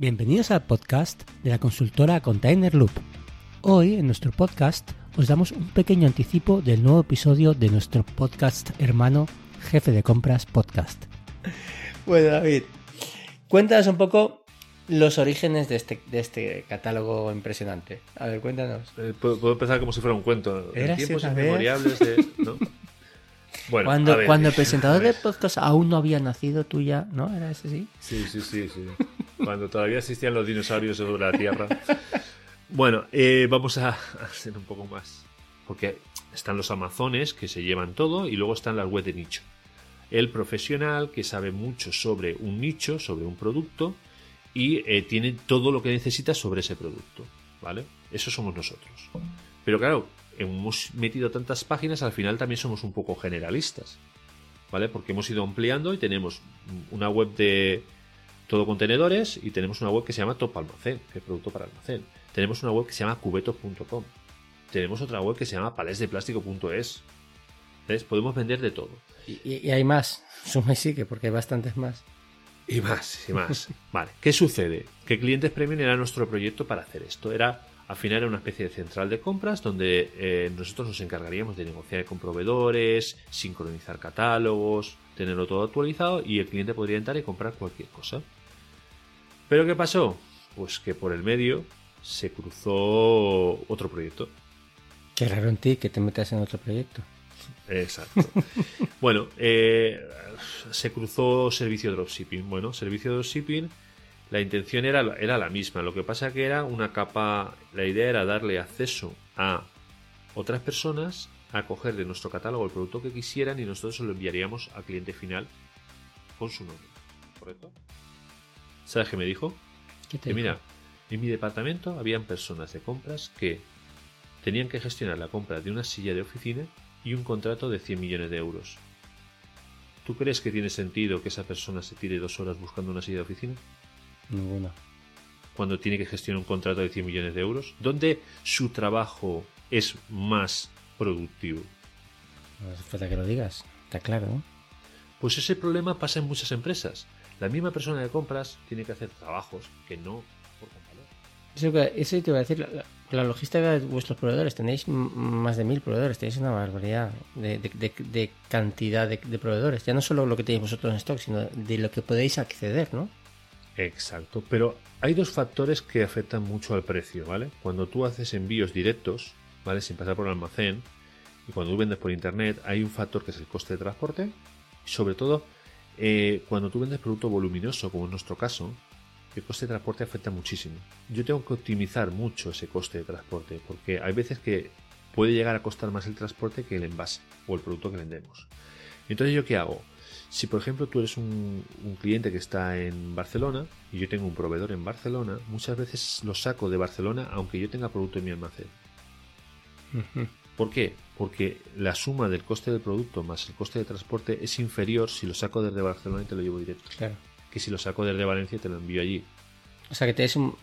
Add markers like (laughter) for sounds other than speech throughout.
Bienvenidos al podcast de la consultora Container Loop. Hoy en nuestro podcast os damos un pequeño anticipo del nuevo episodio de nuestro podcast hermano Jefe de Compras Podcast. Bueno, David, cuéntanos un poco los orígenes de este, de este catálogo impresionante. A ver, cuéntanos. Eh, puedo, puedo empezar como si fuera un cuento. En tiempos inmemoriales de... ¿no? (laughs) Bueno, cuando ver, cuando el presentador a de ver. (laughs) podcast aún no había nacido, tú ya, ¿no? ¿Era ese sí? Sí, sí, sí, sí. Cuando todavía existían los dinosaurios sobre la Tierra. Bueno, eh, vamos a ser un poco más. Porque están los amazones que se llevan todo y luego están las web de nicho. El profesional que sabe mucho sobre un nicho, sobre un producto y eh, tiene todo lo que necesita sobre ese producto. ¿Vale? Eso somos nosotros. Pero claro, hemos metido tantas páginas, al final también somos un poco generalistas. ¿Vale? Porque hemos ido ampliando y tenemos una web de todo contenedores y tenemos una web que se llama Top Almacén, que es producto para almacén. Tenemos una web que se llama cubetos.com. Tenemos otra web que se llama palesdeplástico.es. ¿Ves? Podemos vender de todo. Y hay más. (laughs) Suma y sigue, porque hay bastantes más. Y más, y más. (laughs) vale, ¿qué sucede? Que Clientes Premium era nuestro proyecto para hacer esto. Era, al final, era una especie de central de compras donde eh, nosotros nos encargaríamos de negociar con proveedores, sincronizar catálogos, tenerlo todo actualizado y el cliente podría entrar y comprar cualquier cosa. ¿Pero qué pasó? Pues que por el medio se cruzó otro proyecto. Qué raro en ti que te metas en otro proyecto. Exacto. (laughs) bueno, eh, se cruzó servicio dropshipping. Bueno, servicio dropshipping, la intención era, era la misma. Lo que pasa que era una capa, la idea era darle acceso a otras personas a coger de nuestro catálogo el producto que quisieran y nosotros se lo enviaríamos al cliente final con su nombre. ¿Correcto? ¿Sabes qué me dijo? ¿Qué te Que dijo? mira, en mi departamento habían personas de compras que tenían que gestionar la compra de una silla de oficina y un contrato de 100 millones de euros. ¿Tú crees que tiene sentido que esa persona se tire dos horas buscando una silla de oficina Ninguno. cuando tiene que gestionar un contrato de 100 millones de euros? ¿Dónde su trabajo es más productivo? No hace falta que lo digas. Está claro, ¿no? Pues ese problema pasa en muchas empresas. La misma persona de compras tiene que hacer trabajos que no aportan valor. Eso, eso te iba a decir, la, la logística de vuestros proveedores, tenéis más de mil proveedores, tenéis una barbaridad de, de- de- de cantidad de, de proveedores. Ya no solo lo que tenéis vosotros en stock, sino de lo que podéis acceder, ¿no? Exacto, pero hay dos factores que afectan mucho al precio, ¿vale? Cuando tú haces envíos directos, ¿vale? Sin pasar por el almacén, y cuando tú vendes por internet, hay un factor que es el coste de transporte, y sobre todo, eh, cuando tú vendes producto voluminoso, como en nuestro caso, el coste de transporte afecta muchísimo. Yo tengo que optimizar mucho ese coste de transporte, porque hay veces que puede llegar a costar más el transporte que el envase o el producto que vendemos. Entonces, ¿yo qué hago? Si por ejemplo tú eres un, un cliente que está en Barcelona y yo tengo un proveedor en Barcelona, muchas veces lo saco de Barcelona aunque yo tenga producto en mi almacén. ¿Por qué? Porque la suma del coste del producto más el coste de transporte es inferior si lo saco desde Barcelona y te lo llevo directo, Claro. que si lo saco desde Valencia y te lo envío allí. O sea que tenéis un-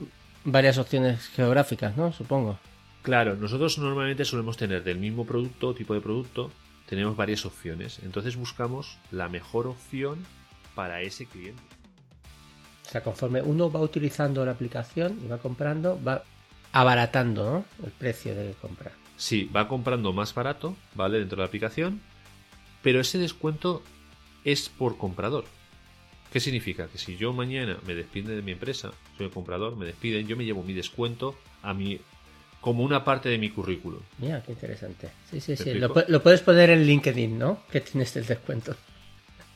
varias opciones geográficas, ¿no? Supongo. Claro, nosotros normalmente solemos tener del mismo producto, tipo de producto, tenemos varias opciones. Entonces buscamos la mejor opción para ese cliente. O sea, conforme uno va utilizando la aplicación y va comprando, va abaratando, ¿no? El precio de compra. Sí, va comprando más barato, ¿vale? Dentro de la aplicación, pero ese descuento es por comprador. ¿Qué significa? Que si yo mañana me despiden de mi empresa, soy el comprador, me despiden, yo me llevo mi descuento a mi como una parte de mi currículum. Mira, qué interesante. Sí, sí, sí. lo puedes poner en LinkedIn, ¿no? Que tienes el descuento.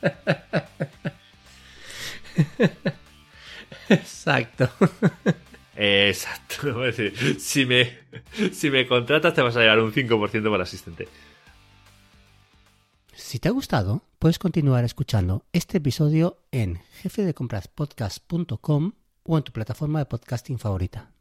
(laughs) Exacto. (laughs) Exacto. (laughs) Si me, contratas te vas a llevar un 5% para asistente. Si te ha gustado, puedes continuar escuchando este episodio en jefedecompraspodcast.com o en tu plataforma de podcasting favorita.